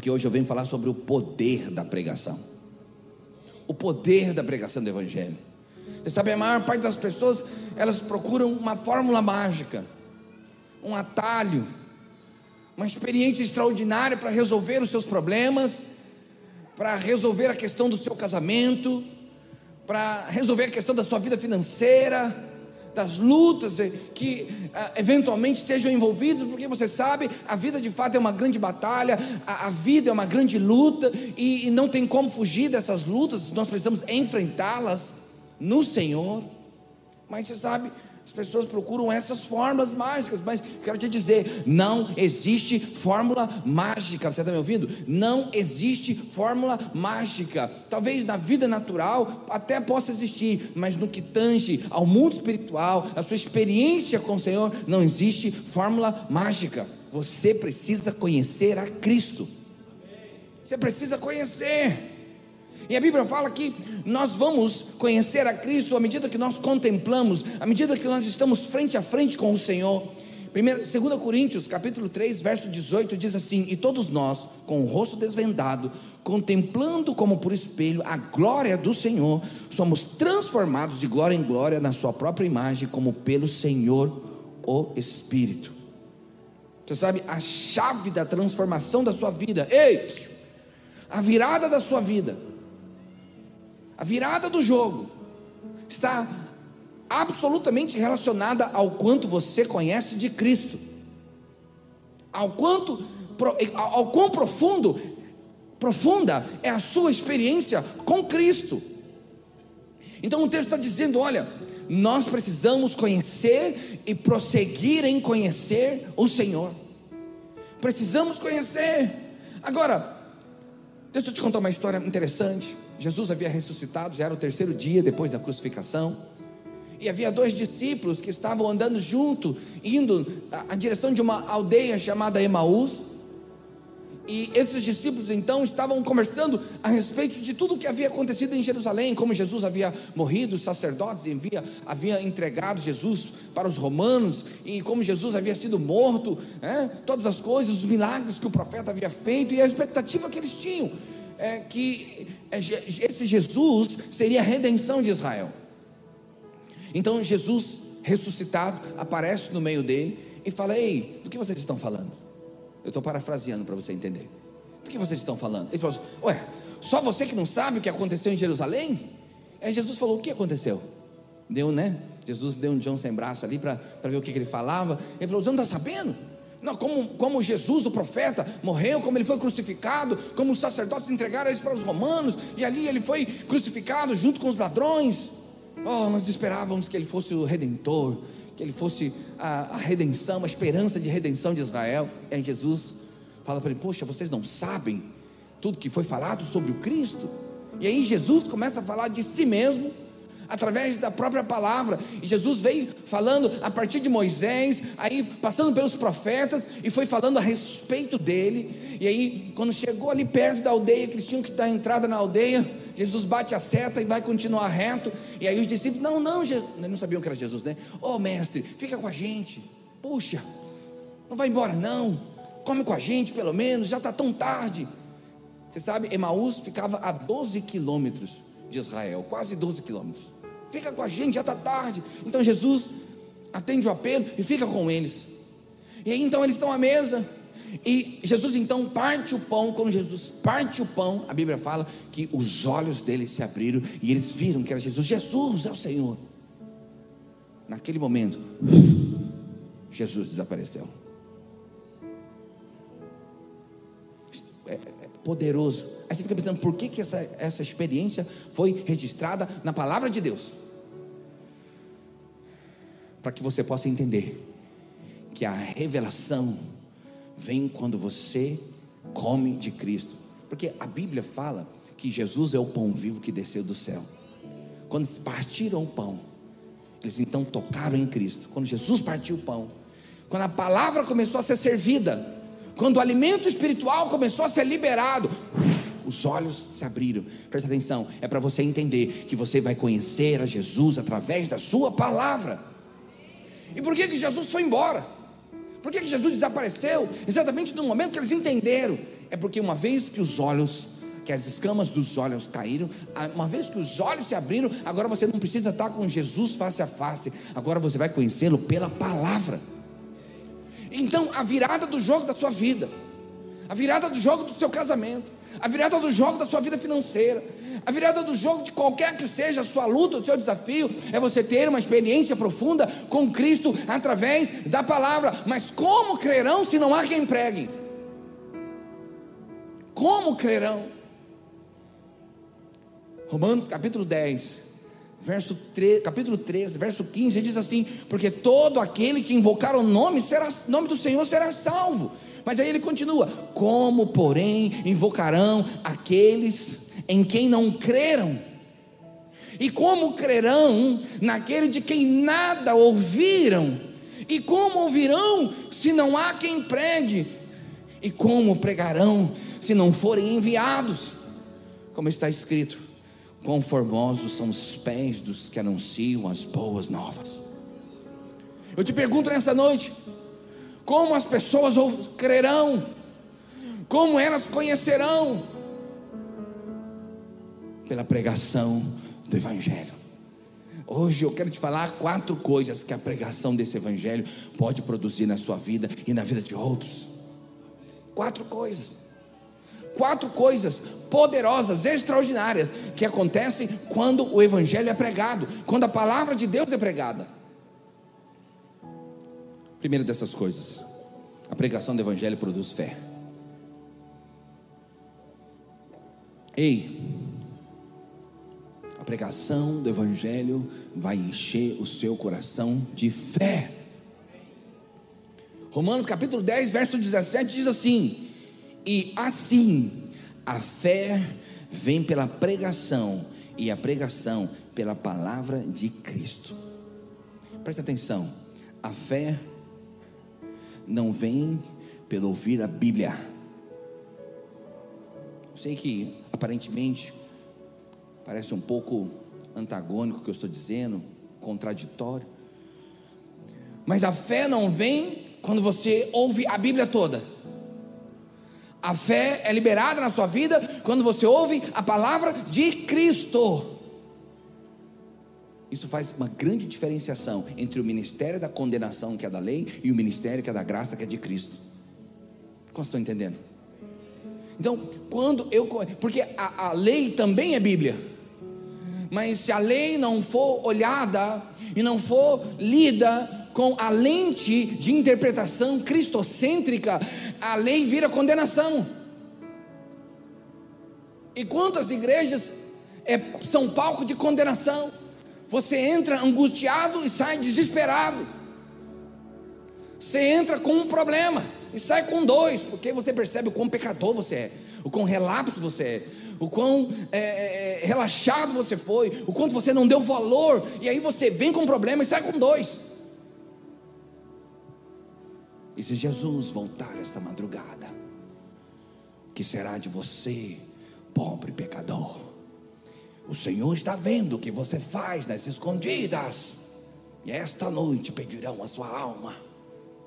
Porque hoje eu venho falar sobre o poder da pregação. O poder da pregação do Evangelho. Você sabe, a maior parte das pessoas, elas procuram uma fórmula mágica, um atalho, uma experiência extraordinária para resolver os seus problemas, para resolver a questão do seu casamento, para resolver a questão da sua vida financeira, das lutas que ah, eventualmente estejam envolvidos, porque você sabe, a vida de fato é uma grande batalha, a, a vida é uma grande luta, e, e não tem como fugir dessas lutas, nós precisamos enfrentá-las no Senhor. Mas você sabe, as pessoas procuram essas fórmulas mágicas, mas quero te dizer: não existe fórmula mágica. Você está me ouvindo? Não existe fórmula mágica. Talvez na vida natural até possa existir, mas no que tange ao mundo espiritual, a sua experiência com o Senhor, não existe fórmula mágica. Você precisa conhecer a Cristo. Você precisa conhecer. E a Bíblia fala que nós vamos conhecer a Cristo à medida que nós contemplamos, à medida que nós estamos frente a frente com o Senhor. 2 Coríntios, capítulo 3, verso 18 diz assim: "E todos nós, com o rosto desvendado, contemplando como por espelho a glória do Senhor, somos transformados de glória em glória na sua própria imagem, como pelo Senhor o Espírito." Você sabe a chave da transformação da sua vida? Ei, a virada da sua vida a virada do jogo está absolutamente relacionada ao quanto você conhece de Cristo, ao quanto, ao quão profundo, profunda é a sua experiência com Cristo. Então o texto está dizendo: olha, nós precisamos conhecer e prosseguir em conhecer o Senhor. Precisamos conhecer. Agora, deixa eu te contar uma história interessante. Jesus havia ressuscitado, já era o terceiro dia depois da crucificação. E havia dois discípulos que estavam andando junto, indo à direção de uma aldeia chamada Emaús. E esses discípulos então estavam conversando a respeito de tudo o que havia acontecido em Jerusalém, como Jesus havia morrido, os sacerdotes havia, havia entregado Jesus para os romanos, e como Jesus havia sido morto, né? todas as coisas, os milagres que o profeta havia feito e a expectativa que eles tinham é, que é, esse Jesus seria a redenção de Israel. Então Jesus ressuscitado aparece no meio dele e fala: Ei, do que vocês estão falando? Eu estou parafraseando para você entender. Do que vocês estão falando? Ele falou: assim, Ué, só você que não sabe o que aconteceu em Jerusalém? Aí Jesus falou: O que aconteceu? Deu, né? Jesus deu um John sem braço ali para ver o que, que ele falava. Ele falou: Você não está sabendo? Não, como, como Jesus, o profeta, morreu, como ele foi crucificado, como os sacerdotes entregaram isso para os romanos, e ali ele foi crucificado junto com os ladrões. Oh, nós esperávamos que ele fosse o redentor, que ele fosse a, a redenção, a esperança de redenção de Israel. E aí Jesus fala para ele: Poxa, vocês não sabem tudo que foi falado sobre o Cristo? E aí Jesus começa a falar de si mesmo através da própria palavra. E Jesus veio falando a partir de Moisés, aí passando pelos profetas e foi falando a respeito dele. E aí, quando chegou ali perto da aldeia, que eles tinham que dar entrada na aldeia, Jesus bate a seta e vai continuar reto. E aí os discípulos, não, não, Jesus, não sabiam que era Jesus, né? Ô oh, mestre, fica com a gente. Puxa, não vai embora não. Come com a gente pelo menos, já está tão tarde. Você sabe, Emaús ficava a 12 quilômetros de Israel, quase 12 quilômetros fica com a gente, já está tarde. Então Jesus atende o apelo e fica com eles. E aí então eles estão à mesa. E Jesus então parte o pão. Quando Jesus parte o pão, a Bíblia fala que os olhos deles se abriram e eles viram que era Jesus. Jesus é o Senhor. Naquele momento, Jesus desapareceu. É, é poderoso. Aí você fica pensando, por que, que essa, essa experiência foi registrada na palavra de Deus? Para que você possa entender que a revelação vem quando você come de Cristo. Porque a Bíblia fala que Jesus é o pão vivo que desceu do céu. Quando partiram o pão, eles então tocaram em Cristo. Quando Jesus partiu o pão, quando a palavra começou a ser servida, quando o alimento espiritual começou a ser liberado, os olhos se abriram. Presta atenção, é para você entender que você vai conhecer a Jesus através da sua palavra. E por que, que Jesus foi embora? Por que, que Jesus desapareceu? Exatamente no momento que eles entenderam: É porque uma vez que os olhos, que as escamas dos olhos caíram, uma vez que os olhos se abriram, agora você não precisa estar com Jesus face a face, agora você vai conhecê-lo pela palavra. Então, a virada do jogo da sua vida, a virada do jogo do seu casamento, a virada do jogo da sua vida financeira, a virada do jogo de qualquer que seja a sua luta, o seu desafio, é você ter uma experiência profunda com Cristo através da palavra. Mas como crerão se não há quem pregue? Como crerão? Romanos capítulo 10, verso 3, capítulo 13, verso 15, diz assim: Porque todo aquele que invocar o nome, será, nome do Senhor será salvo. Mas aí ele continua: Como, porém, invocarão aqueles em quem não creram? E como crerão naquele de quem nada ouviram? E como ouvirão se não há quem pregue? E como pregarão se não forem enviados? Como está escrito: Quão formosos são os pés dos que anunciam as boas novas. Eu te pergunto nessa noite: como as pessoas crerão? Como elas conhecerão? Pela pregação do Evangelho. Hoje eu quero te falar quatro coisas que a pregação desse Evangelho pode produzir na sua vida e na vida de outros. Quatro coisas. Quatro coisas poderosas, extraordinárias, que acontecem quando o Evangelho é pregado, quando a palavra de Deus é pregada. Primeira dessas coisas, a pregação do Evangelho produz fé. Ei, a pregação do Evangelho vai encher o seu coração de fé. Romanos capítulo 10, verso 17 diz assim: E assim a fé vem pela pregação, e a pregação pela palavra de Cristo. Presta atenção, a fé não vem pelo ouvir a Bíblia. Sei que aparentemente parece um pouco antagônico o que eu estou dizendo, contraditório. Mas a fé não vem quando você ouve a Bíblia toda. A fé é liberada na sua vida quando você ouve a palavra de Cristo. Isso faz uma grande diferenciação entre o ministério da condenação, que é da lei, e o ministério que é da graça, que é de Cristo. Como estão entendendo? Então, quando eu. Porque a, a lei também é Bíblia. Mas se a lei não for olhada e não for lida com a lente de interpretação cristocêntrica, a lei vira condenação. E quantas igrejas é, são palco de condenação? Você entra angustiado e sai desesperado. Você entra com um problema e sai com dois, porque você percebe o quão pecador você é, o quão relapso você é, o quão é, é, é, relaxado você foi, o quanto você não deu valor, e aí você vem com um problema e sai com dois. E se Jesus voltar esta madrugada, que será de você, pobre pecador? O Senhor está vendo o que você faz nas escondidas. E esta noite pedirão a sua alma.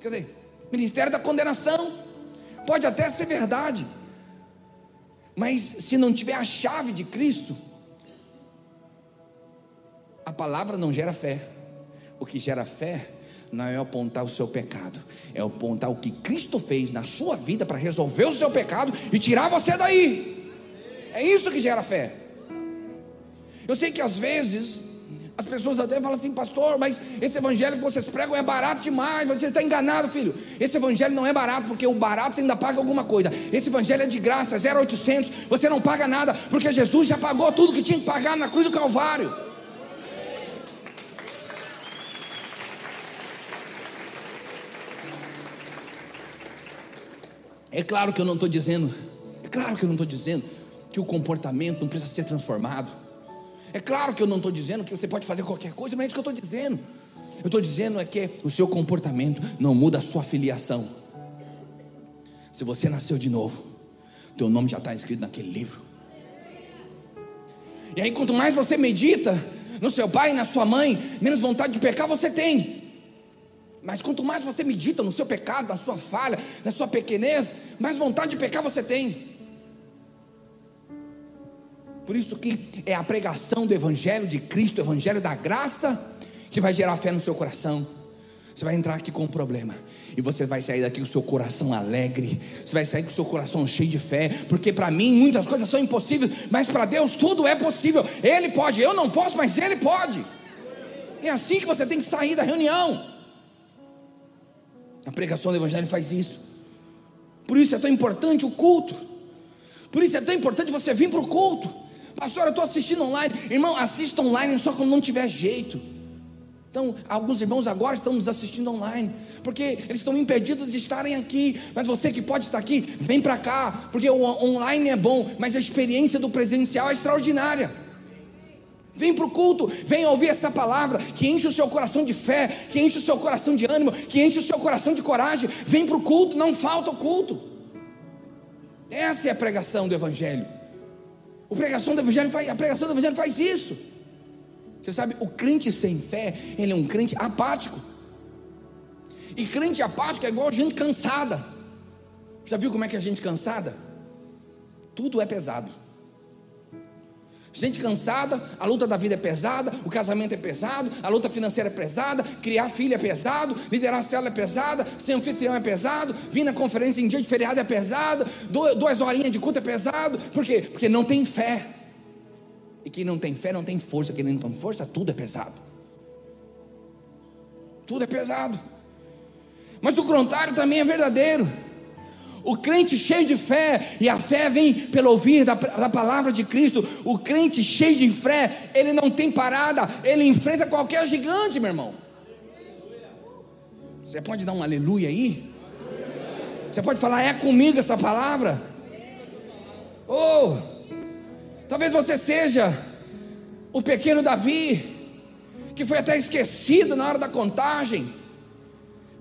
Quer dizer, ministério da condenação pode até ser verdade. Mas se não tiver a chave de Cristo, a palavra não gera fé. O que gera fé não é apontar o seu pecado, é apontar o que Cristo fez na sua vida para resolver o seu pecado e tirar você daí. É isso que gera fé. Eu sei que às vezes as pessoas até falam assim, pastor, mas esse evangelho que vocês pregam é barato demais, você está enganado, filho. Esse evangelho não é barato, porque o barato você ainda paga alguma coisa. Esse evangelho é de graça, 0,800, você não paga nada, porque Jesus já pagou tudo que tinha que pagar na cruz do Calvário. É claro que eu não estou dizendo, é claro que eu não estou dizendo que o comportamento não precisa ser transformado. É claro que eu não estou dizendo que você pode fazer qualquer coisa, mas é isso que eu estou dizendo. Eu estou dizendo é que o seu comportamento não muda a sua filiação. Se você nasceu de novo, teu nome já está escrito naquele livro. E aí, quanto mais você medita no seu pai na sua mãe, menos vontade de pecar você tem. Mas quanto mais você medita no seu pecado, na sua falha, na sua pequenez, mais vontade de pecar você tem. Por isso que é a pregação do Evangelho de Cristo, o Evangelho da graça, que vai gerar fé no seu coração. Você vai entrar aqui com um problema. E você vai sair daqui com o seu coração alegre. Você vai sair com o seu coração cheio de fé. Porque para mim muitas coisas são impossíveis. Mas para Deus tudo é possível. Ele pode, eu não posso, mas Ele pode. É assim que você tem que sair da reunião. A pregação do Evangelho faz isso. Por isso é tão importante o culto. Por isso é tão importante você vir para o culto. Pastor, eu estou assistindo online. Irmão, assista online só quando não tiver jeito. Então, alguns irmãos agora estão nos assistindo online, porque eles estão impedidos de estarem aqui. Mas você que pode estar aqui, vem para cá, porque o online é bom, mas a experiência do presencial é extraordinária. Vem para o culto, vem ouvir essa palavra que enche o seu coração de fé, que enche o seu coração de ânimo, que enche o seu coração de coragem. Vem para o culto, não falta o culto. Essa é a pregação do Evangelho. O pregação do Evangelho faz, a pregação do Evangelho faz isso. Você sabe, o crente sem fé, ele é um crente apático. E crente apático é igual gente cansada. Já viu como é que é gente cansada? Tudo é pesado. Gente cansada, a luta da vida é pesada, o casamento é pesado, a luta financeira é pesada, criar filho é pesado, liderar a célula é pesada, ser anfitrião é pesado, vir na conferência em dia de feriado é pesado, duas horinhas de culto é pesado, por quê? Porque não tem fé. E quem não tem fé não tem força, quem não tem força, tudo é pesado. Tudo é pesado. Mas o contrário também é verdadeiro. O crente cheio de fé, e a fé vem pelo ouvir da, da, palavra de Cristo. O crente cheio de fé, ele não tem parada, ele enfrenta qualquer gigante, meu irmão. Você pode dar um aleluia aí? Você pode falar, é comigo essa palavra? Oh, talvez você seja o pequeno Davi, que foi até esquecido na hora da contagem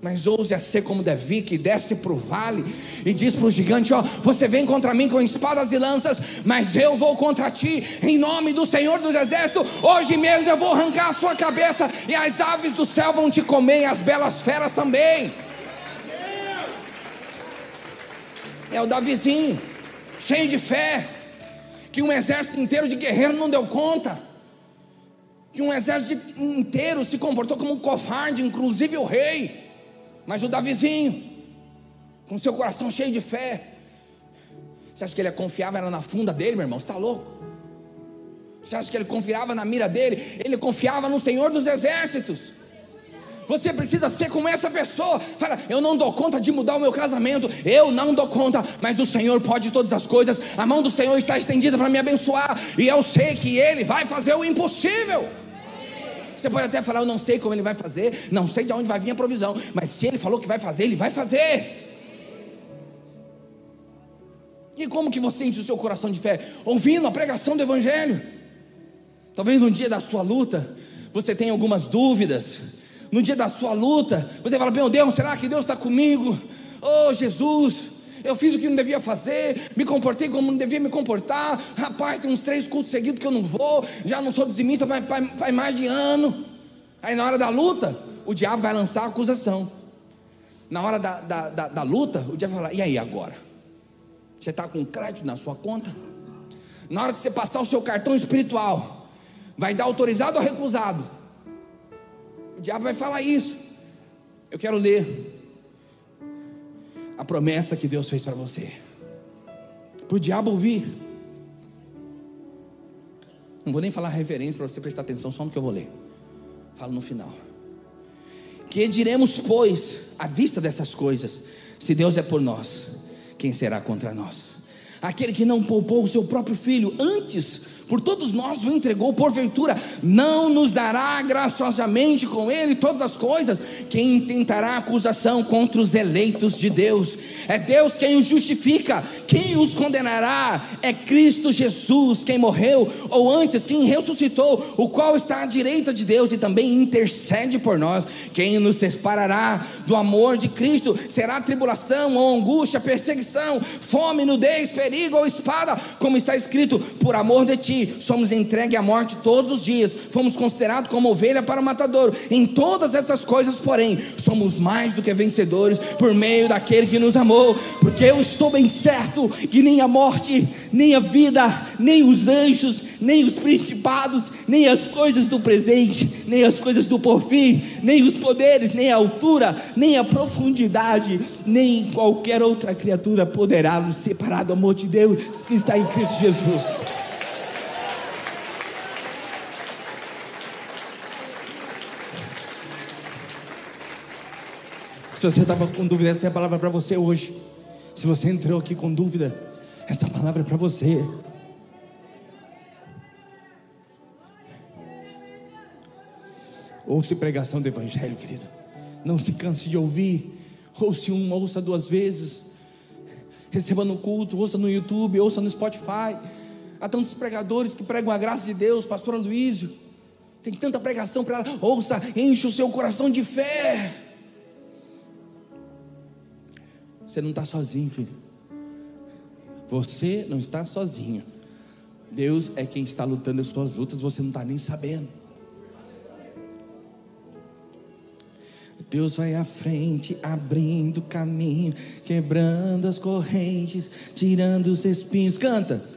mas ouse a ser como Davi, que desce para o vale e diz para o gigante: Ó, você vem contra mim com espadas e lanças, mas eu vou contra ti, em nome do Senhor dos Exércitos. Hoje mesmo eu vou arrancar a sua cabeça, e as aves do céu vão te comer, e as belas feras também. É o Davizinho, cheio de fé, que um exército inteiro de guerreiros não deu conta. Que um exército inteiro se comportou como um covarde, inclusive o rei. Mas o Davizinho, com seu coração cheio de fé, você acha que ele confiava era na funda dele, meu irmão? Você está louco? Você acha que ele confiava na mira dele? Ele confiava no Senhor dos Exércitos. Você precisa ser como essa pessoa. Fala, eu não dou conta de mudar o meu casamento. Eu não dou conta, mas o Senhor pode todas as coisas. A mão do Senhor está estendida para me abençoar. E eu sei que Ele vai fazer o impossível. Você pode até falar, eu não sei como ele vai fazer, não sei de onde vai vir a provisão, mas se ele falou que vai fazer, ele vai fazer. E como que você enche o seu coração de fé? Ouvindo a pregação do Evangelho. Talvez no dia da sua luta, você tenha algumas dúvidas. No dia da sua luta, você fala: Meu Deus, será que Deus está comigo? Oh Jesus, eu fiz o que não devia fazer, me comportei como não devia me comportar. Rapaz, tem uns três cultos seguidos que eu não vou, já não sou dizimista faz mais de ano. Aí na hora da luta, o diabo vai lançar a acusação. Na hora da, da, da, da luta, o diabo vai falar: e aí agora? Você está com crédito na sua conta? Na hora de você passar o seu cartão espiritual, vai dar autorizado ou recusado? O diabo vai falar isso. Eu quero ler a promessa que Deus fez para você. Para o diabo ouvir. Não vou nem falar referência para você prestar atenção só no que eu vou ler. Falo no final. Que diremos, pois, à vista dessas coisas, se Deus é por nós, quem será contra nós? Aquele que não poupou o seu próprio filho, antes por todos nós o entregou, porventura não nos dará graciosamente com ele todas as coisas. Quem intentará acusação contra os eleitos de Deus? É Deus quem os justifica, quem os condenará? É Cristo Jesus quem morreu, ou antes, quem ressuscitou, o qual está à direita de Deus e também intercede por nós. Quem nos separará do amor de Cristo? Será tribulação ou angústia, perseguição, fome, nudez, perigo ou espada, como está escrito, por amor de ti ti, somos entregues à morte todos os dias, fomos considerados como ovelha para o matador. Em todas essas coisas, porém, somos mais do que vencedores por meio daquele que nos amou, porque eu estou bem certo que nem a morte, nem a vida, nem os anjos, nem os principados, nem as coisas do presente, nem as coisas do porvir, nem os poderes, nem a altura, nem a profundidade, nem qualquer outra criatura poderá nos separar do amor de Deus que está em Cristo Jesus. Se você estava com dúvida, essa é a palavra para você hoje. Se você entrou aqui com dúvida, essa palavra é para você. Ouça pregação do Evangelho, querido. Não se canse de ouvir. Ouça uma, ouça duas vezes. Receba no culto, ouça no YouTube, ouça no Spotify. Há tantos pregadores que pregam a graça de Deus, pastor Luísio. Tem tanta pregação para ela. Ouça, enche o seu coração de fé. Você não está sozinho, filho. Você não está sozinho. Deus é quem está lutando as suas lutas, você não está nem sabendo. Deus vai à frente, abrindo caminho, quebrando as correntes, tirando os espinhos. Canta.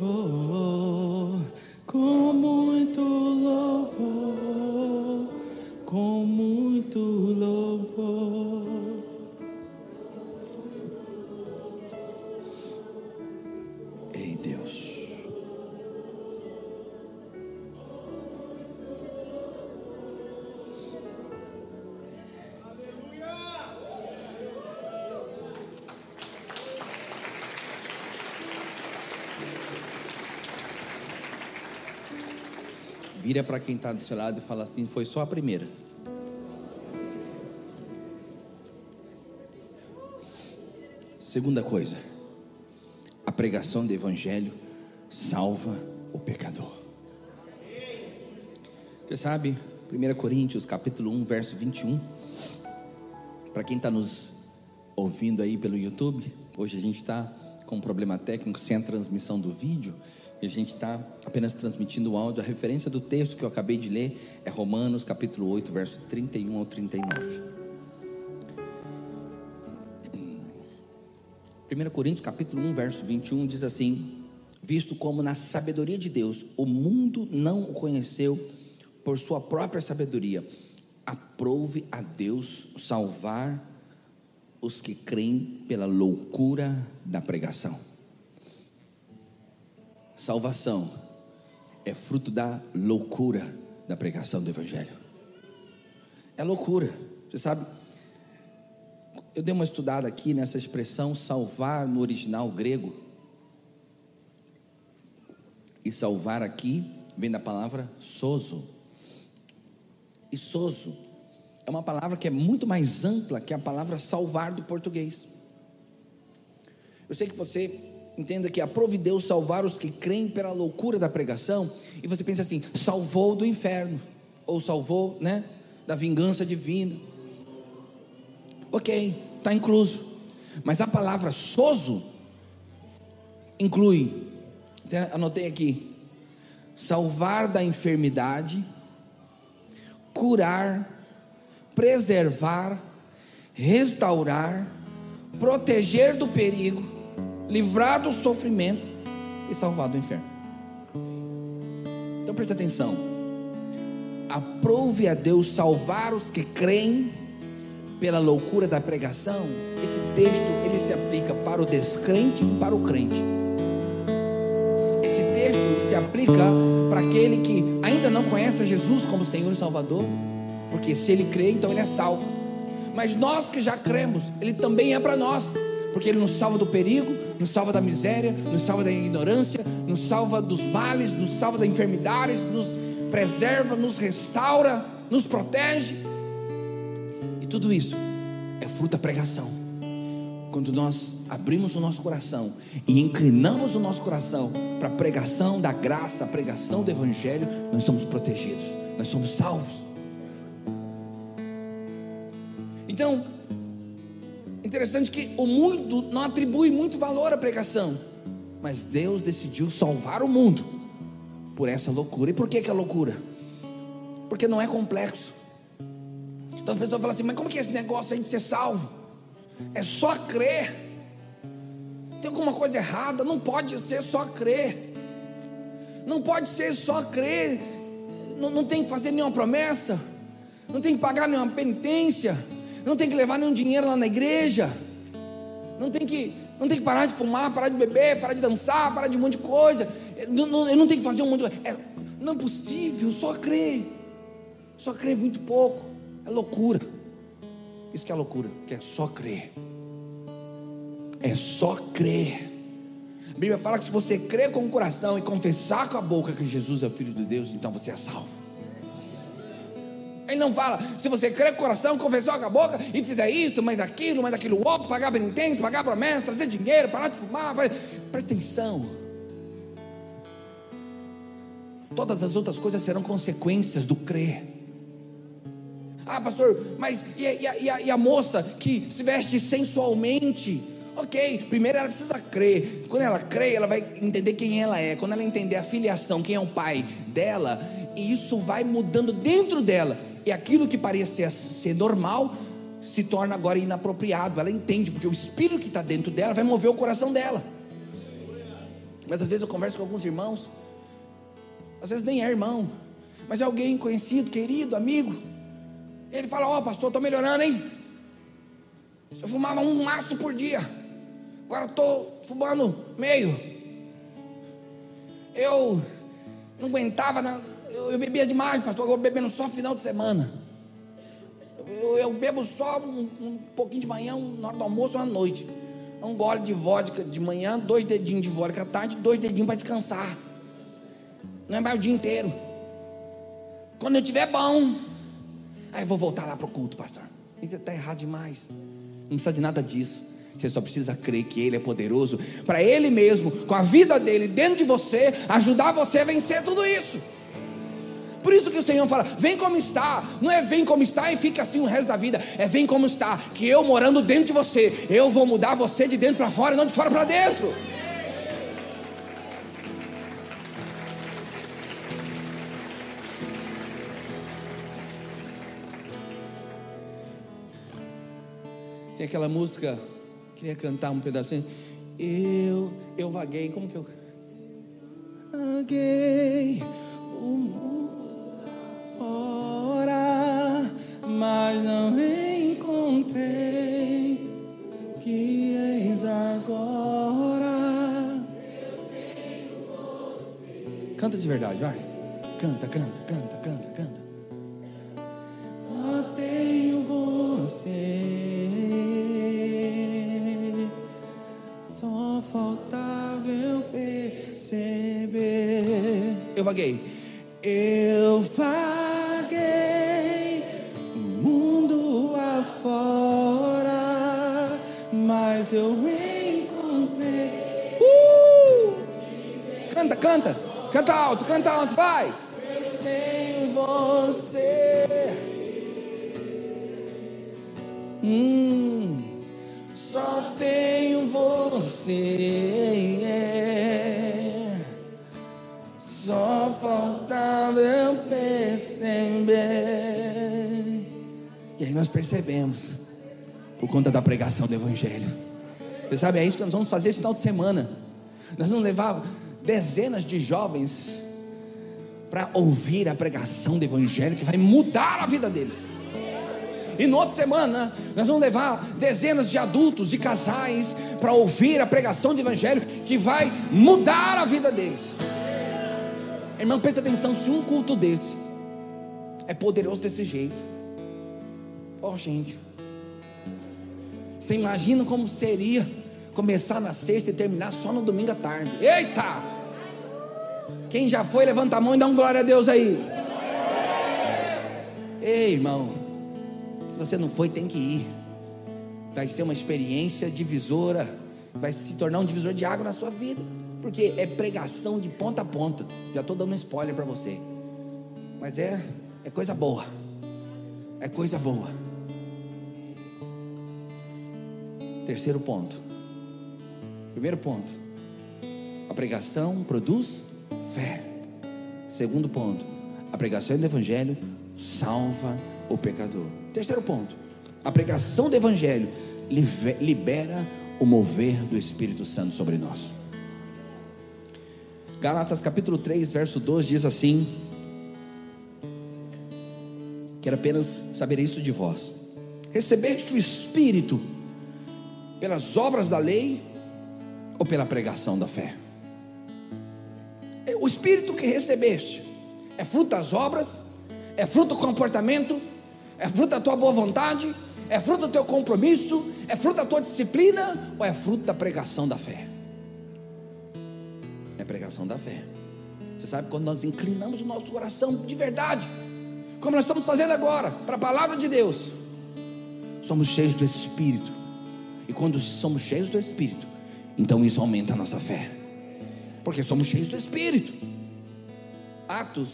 Oh. Vira para quem está do seu lado e fala assim: foi só a primeira. Segunda coisa, a pregação do Evangelho salva o pecador. Você sabe, 1 Coríntios capítulo 1, verso 21. Para quem está nos ouvindo aí pelo YouTube, hoje a gente está com um problema técnico sem a transmissão do vídeo. E a gente está apenas transmitindo o áudio. A referência do texto que eu acabei de ler é Romanos capítulo 8, verso 31 ao 39. 1 Coríntios capítulo 1, verso 21 diz assim: Visto como na sabedoria de Deus o mundo não o conheceu por sua própria sabedoria, aprove a Deus salvar os que creem pela loucura da pregação. Salvação é fruto da loucura da pregação do Evangelho. É loucura, você sabe? Eu dei uma estudada aqui nessa expressão salvar no original grego. E salvar aqui vem da palavra sozo. E sozo é uma palavra que é muito mais ampla que a palavra salvar do português. Eu sei que você entenda que aprove Deus salvar os que creem pela loucura da pregação, e você pensa assim: salvou do inferno, ou salvou, né, da vingança divina. Ok, está incluso, mas a palavra soso inclui, anotei aqui, salvar da enfermidade, curar, preservar, restaurar, proteger do perigo livrar do sofrimento e salvar do inferno. Então presta atenção. Aprove a Deus salvar os que creem pela loucura da pregação. Esse texto ele se aplica para o descrente e para o crente. Esse texto se aplica para aquele que ainda não conhece Jesus como Senhor e Salvador, porque se ele crê, então ele é salvo. Mas nós que já cremos, ele também é para nós, porque ele nos salva do perigo, nos salva da miséria, nos salva da ignorância, nos salva dos males, nos salva das enfermidades, nos preserva, nos restaura, nos protege. E tudo isso é fruto da pregação. Quando nós abrimos o nosso coração e inclinamos o nosso coração para a pregação da graça, a pregação do Evangelho, nós somos protegidos, nós somos salvos. Então, interessante que o mundo não atribui muito valor à pregação, mas Deus decidiu salvar o mundo por essa loucura. E por que, que é loucura? Porque não é complexo. Então as pessoas falam assim: mas como que é esse negócio aí de ser salvo? É só crer. Tem alguma coisa errada? Não pode ser só crer. Não pode ser só crer. Não, não tem que fazer nenhuma promessa. Não tem que pagar nenhuma penitência. Não tem que levar nenhum dinheiro lá na igreja. Não tem que, não tem que parar de fumar, parar de beber, parar de dançar, parar de um monte de coisa. Não, não, eu não tenho que fazer um monte de coisa. É, não é possível, só crer. Só crer muito pouco. É loucura. Isso que é loucura, que é só crer. É só crer. A Bíblia fala que se você crer com o coração e confessar com a boca que Jesus é o Filho de Deus, então você é salvo. Ele não fala, se você crer com o coração, confessar com a boca e fizer isso, mais aquilo, mais aquilo outro, pagar penitência, pagar promessa, trazer dinheiro, parar de fumar, presta atenção. Todas as outras coisas serão consequências do crer. Ah, pastor, mas e, e, e, a, e a moça que se veste sensualmente? Ok, primeiro ela precisa crer. Quando ela crê, ela vai entender quem ela é. Quando ela entender a filiação, quem é o pai dela, e isso vai mudando dentro dela. E aquilo que parecia ser normal se torna agora inapropriado. Ela entende, porque o espírito que está dentro dela vai mover o coração dela. Mas às vezes eu converso com alguns irmãos, às vezes nem é irmão, mas é alguém conhecido, querido, amigo ele fala: Ó, oh, pastor, estou melhorando, hein? Eu fumava um maço por dia, agora estou fumando meio. Eu não aguentava. Eu, eu, bebia demais, pastor, agora bebendo só final de semana. Eu, eu bebo só um, um, pouquinho de manhã, na hora do almoço, uma noite. Um gole de vodka de manhã, dois dedinhos de vodka à tarde, dois dedinhos para descansar. Não é mais o dia inteiro. Quando eu tiver bom, Aí eu vou voltar lá para o culto, pastor. Isso está errado demais. Não precisa de nada disso. Você só precisa crer que Ele é poderoso para Ele mesmo, com a vida dele dentro de você, ajudar você a vencer tudo isso. Por isso que o Senhor fala: vem como está. Não é vem como está e fica assim o resto da vida. É vem como está. Que eu morando dentro de você, eu vou mudar você de dentro para fora e não de fora para dentro. Tem aquela música, queria cantar um pedacinho. Eu, eu vaguei, como que eu. Vaguei o mundo mas não encontrei. Que eis agora. Canta de verdade, vai. Canta, canta, canta, canta, canta. Só tenho você. Eu vaguei. Eu vaguei alto, canta alto, vai. Eu tenho você. Hum, só tenho você. Só faltava eu perceber. E aí nós percebemos, por conta da pregação do Evangelho. Você sabe, é isso que nós vamos fazer esse final de semana. Nós vamos levar dezenas de jovens para ouvir a pregação do Evangelho que vai mudar a vida deles. E na outra semana, nós vamos levar dezenas de adultos, de casais, para ouvir a pregação do Evangelho que vai mudar a vida deles. Irmão, presta atenção: se um culto desse é poderoso desse jeito, ó oh, gente, você imagina como seria começar na sexta e terminar só no domingo à tarde. Eita! Quem já foi, levanta a mão e dá um glória a Deus aí. Ei, irmão, se você não foi, tem que ir. Vai ser uma experiência divisora, vai se tornar um divisor de água na sua vida, porque é pregação de ponta a ponta. Já estou dando um spoiler para você, mas é, é coisa boa, é coisa boa. Terceiro ponto. Primeiro ponto. A pregação produz fé. Segundo ponto. A pregação do evangelho salva o pecador. Terceiro ponto. A pregação do evangelho libera o mover do Espírito Santo sobre nós. Galatas capítulo 3, verso 2 diz assim: Quero apenas saber isso de vós. Recebeste o Espírito pelas obras da lei pela pregação da fé? O Espírito que recebeste é fruto das obras, é fruto do comportamento, é fruto da tua boa vontade, é fruto do teu compromisso, é fruto da tua disciplina ou é fruto da pregação da fé? É pregação da fé. Você sabe quando nós inclinamos o nosso coração de verdade, como nós estamos fazendo agora, para a palavra de Deus, somos cheios do Espírito. E quando somos cheios do Espírito, então isso aumenta a nossa fé. Porque somos cheios do Espírito. Atos,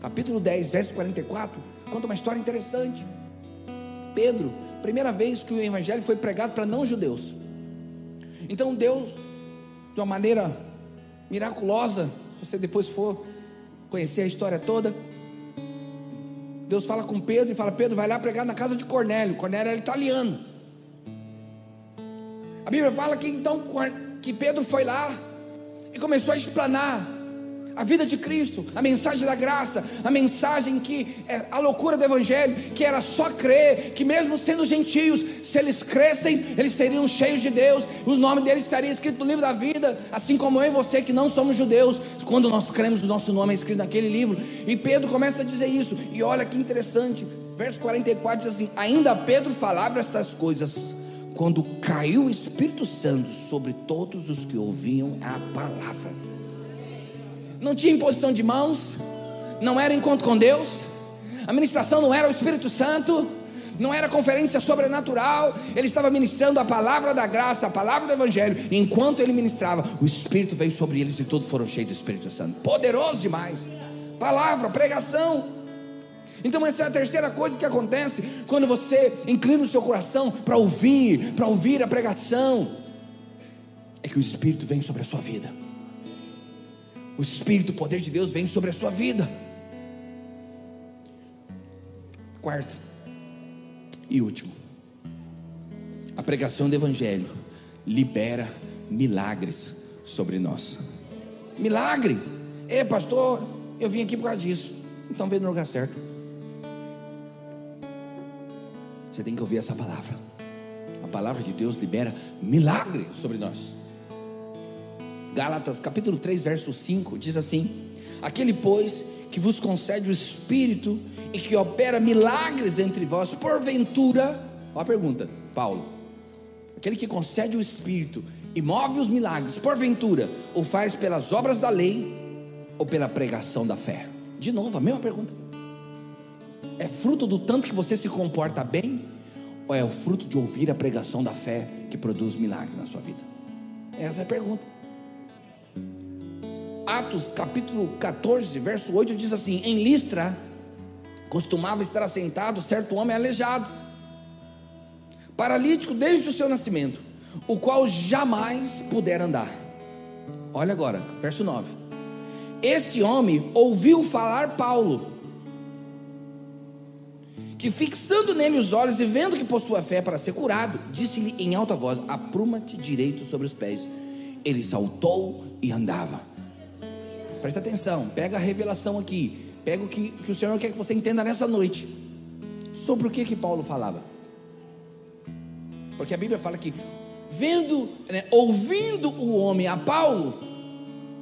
capítulo 10, verso 44, conta uma história interessante. Pedro, primeira vez que o evangelho foi pregado para não judeus. Então Deus, de uma maneira miraculosa, se você depois for conhecer a história toda, Deus fala com Pedro e fala: Pedro, vai lá pregar na casa de Cornélio. Cornélio era italiano. A Bíblia fala que então que Pedro foi lá e começou a explanar a vida de Cristo, a mensagem da graça, a mensagem que é a loucura do Evangelho, que era só crer, que mesmo sendo gentios, se eles crescem, eles seriam cheios de Deus, o nome deles estaria escrito no livro da vida, assim como eu e você que não somos judeus, quando nós cremos, o nosso nome é escrito naquele livro. E Pedro começa a dizer isso, e olha que interessante, verso 44 diz assim: Ainda Pedro falava estas coisas quando caiu o Espírito Santo sobre todos os que ouviam a palavra. Não tinha imposição de mãos, não era encontro com Deus, a ministração não era o Espírito Santo, não era conferência sobrenatural, ele estava ministrando a palavra da graça, a palavra do Evangelho. Enquanto ele ministrava, o Espírito veio sobre eles e todos foram cheios do Espírito Santo. Poderoso demais. Palavra, pregação. Então, essa é a terceira coisa que acontece quando você inclina o seu coração para ouvir, para ouvir a pregação, é que o Espírito vem sobre a sua vida. O Espírito, o poder de Deus vem sobre a sua vida. Quarto e último, a pregação do Evangelho libera milagres sobre nós. Milagre, é pastor, eu vim aqui por causa disso. Então veio no lugar certo. Você tem que ouvir essa palavra. A palavra de Deus libera milagre sobre nós. Gálatas capítulo 3, verso 5 diz assim: Aquele, pois, que vos concede o Espírito e que opera milagres entre vós, porventura, olha a pergunta, Paulo, aquele que concede o Espírito e move os milagres, porventura, o faz pelas obras da lei ou pela pregação da fé? De novo, a mesma pergunta. É fruto do tanto que você se comporta bem? Ou é o fruto de ouvir a pregação da fé que produz milagre na sua vida? Essa é a pergunta. Atos capítulo 14, verso 8 diz assim: Em Listra costumava estar assentado certo homem aleijado, paralítico desde o seu nascimento, o qual jamais pudera andar. Olha agora, verso 9. Esse homem ouviu falar Paulo que fixando nele os olhos e vendo que possua fé para ser curado, disse-lhe em alta voz: Apruma-te direito sobre os pés. Ele saltou e andava. Presta atenção, pega a revelação aqui, pega o que, que o Senhor quer que você entenda nessa noite. Sobre o que que Paulo falava? Porque a Bíblia fala que vendo, né, ouvindo o homem a Paulo,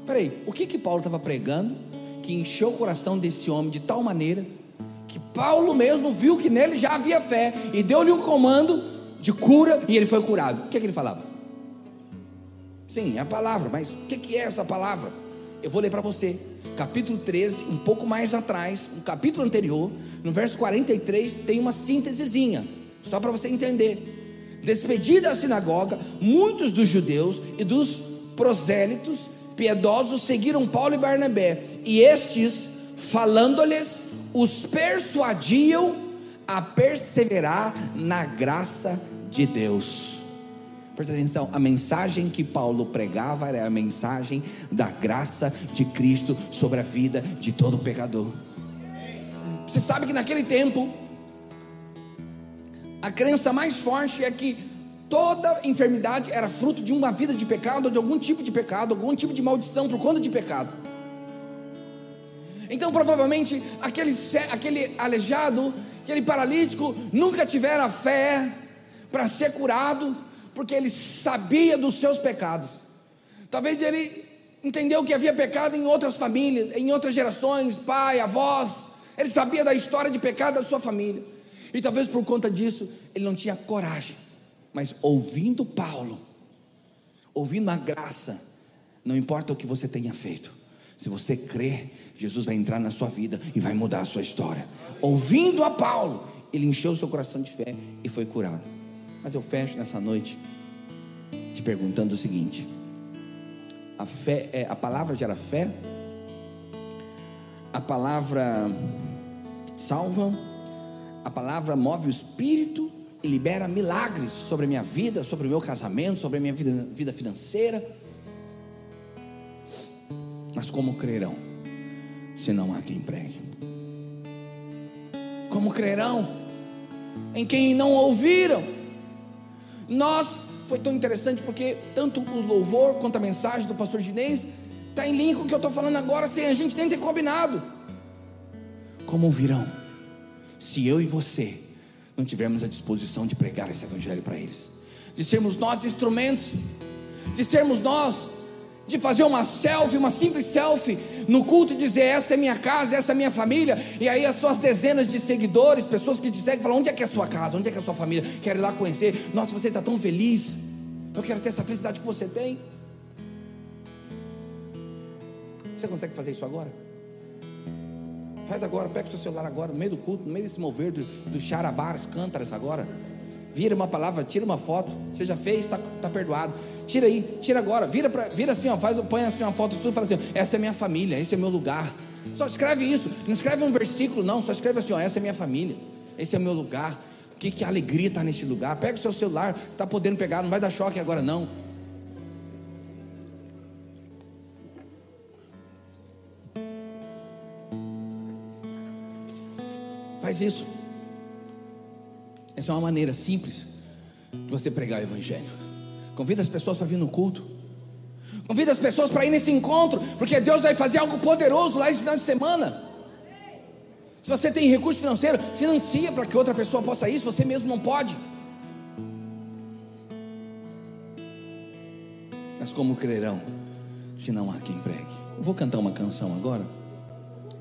peraí, o que que Paulo estava pregando que encheu o coração desse homem de tal maneira que Paulo mesmo viu que nele já havia fé e deu-lhe um comando de cura e ele foi curado. O que, é que ele falava? Sim, é a palavra, mas o que é essa palavra? Eu vou ler para você. Capítulo 13, um pouco mais atrás, um capítulo anterior, no verso 43, tem uma síntesezinha, só para você entender. Despedida a sinagoga, muitos dos judeus e dos prosélitos piedosos seguiram Paulo e Barnabé, e estes, falando-lhes, os persuadiam a perseverar na graça de Deus. Presta atenção, a mensagem que Paulo pregava era a mensagem da graça de Cristo sobre a vida de todo pecador. Você sabe que naquele tempo, a crença mais forte é que toda enfermidade era fruto de uma vida de pecado, de algum tipo de pecado, algum tipo de maldição por conta de pecado. Então, provavelmente, aquele, aquele aleijado, aquele paralítico, nunca tivera fé para ser curado, porque ele sabia dos seus pecados. Talvez ele entendeu que havia pecado em outras famílias, em outras gerações, pai, avós. Ele sabia da história de pecado da sua família. E talvez por conta disso, ele não tinha coragem. Mas ouvindo Paulo, ouvindo a graça, não importa o que você tenha feito, se você crer, Jesus vai entrar na sua vida e vai mudar a sua história. Ouvindo a Paulo, ele encheu o seu coração de fé e foi curado. Mas eu fecho nessa noite te perguntando o seguinte: a fé é a palavra gera fé? A palavra salva? A palavra move o espírito e libera milagres sobre a minha vida, sobre o meu casamento, sobre a minha vida, vida financeira. Mas como crerão se não há quem pregue? Como crerão em quem não ouviram? Nós, foi tão interessante porque tanto o louvor quanto a mensagem do pastor Ginês está em linha com o que eu estou falando agora, sem a gente nem ter combinado. Como virão, se eu e você não tivermos a disposição de pregar esse evangelho para eles, de sermos nós instrumentos, de sermos nós de fazer uma selfie, uma simples selfie no culto e dizer: essa é minha casa, essa é minha família. E aí as suas dezenas de seguidores, pessoas que te seguem, falam: onde é que é a sua casa? Onde é que é a sua família? Quero ir lá conhecer. Nossa, você está tão feliz. Eu quero ter essa felicidade que você tem. Você consegue fazer isso agora? Faz agora, pega o seu celular agora, no meio do culto, no meio desse mover do, do charabaras, cântaras agora. Vira uma palavra, tira uma foto. Você já fez, está tá perdoado. Tira aí, tira agora. Vira, pra, vira assim, ó, faz, põe assim uma foto sua e fala assim: essa é minha família, esse é meu lugar. Só escreve isso. Não escreve um versículo, não. Só escreve assim: ó, essa é minha família, esse é meu lugar. Que, que alegria está nesse lugar. Pega o seu celular, está podendo pegar, não vai dar choque agora não. Faz isso. Essa é uma maneira simples de você pregar o Evangelho. Convida as pessoas para vir no culto. Convida as pessoas para ir nesse encontro, porque Deus vai fazer algo poderoso lá esse final de semana. Se você tem recurso financeiro, financia para que outra pessoa possa ir, se você mesmo não pode. Mas como crerão, se não há quem pregue? Eu vou cantar uma canção agora.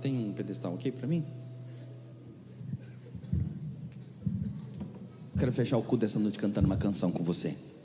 Tem um pedestal aqui para mim? Quero fechar o culto dessa noite cantando uma canção com você.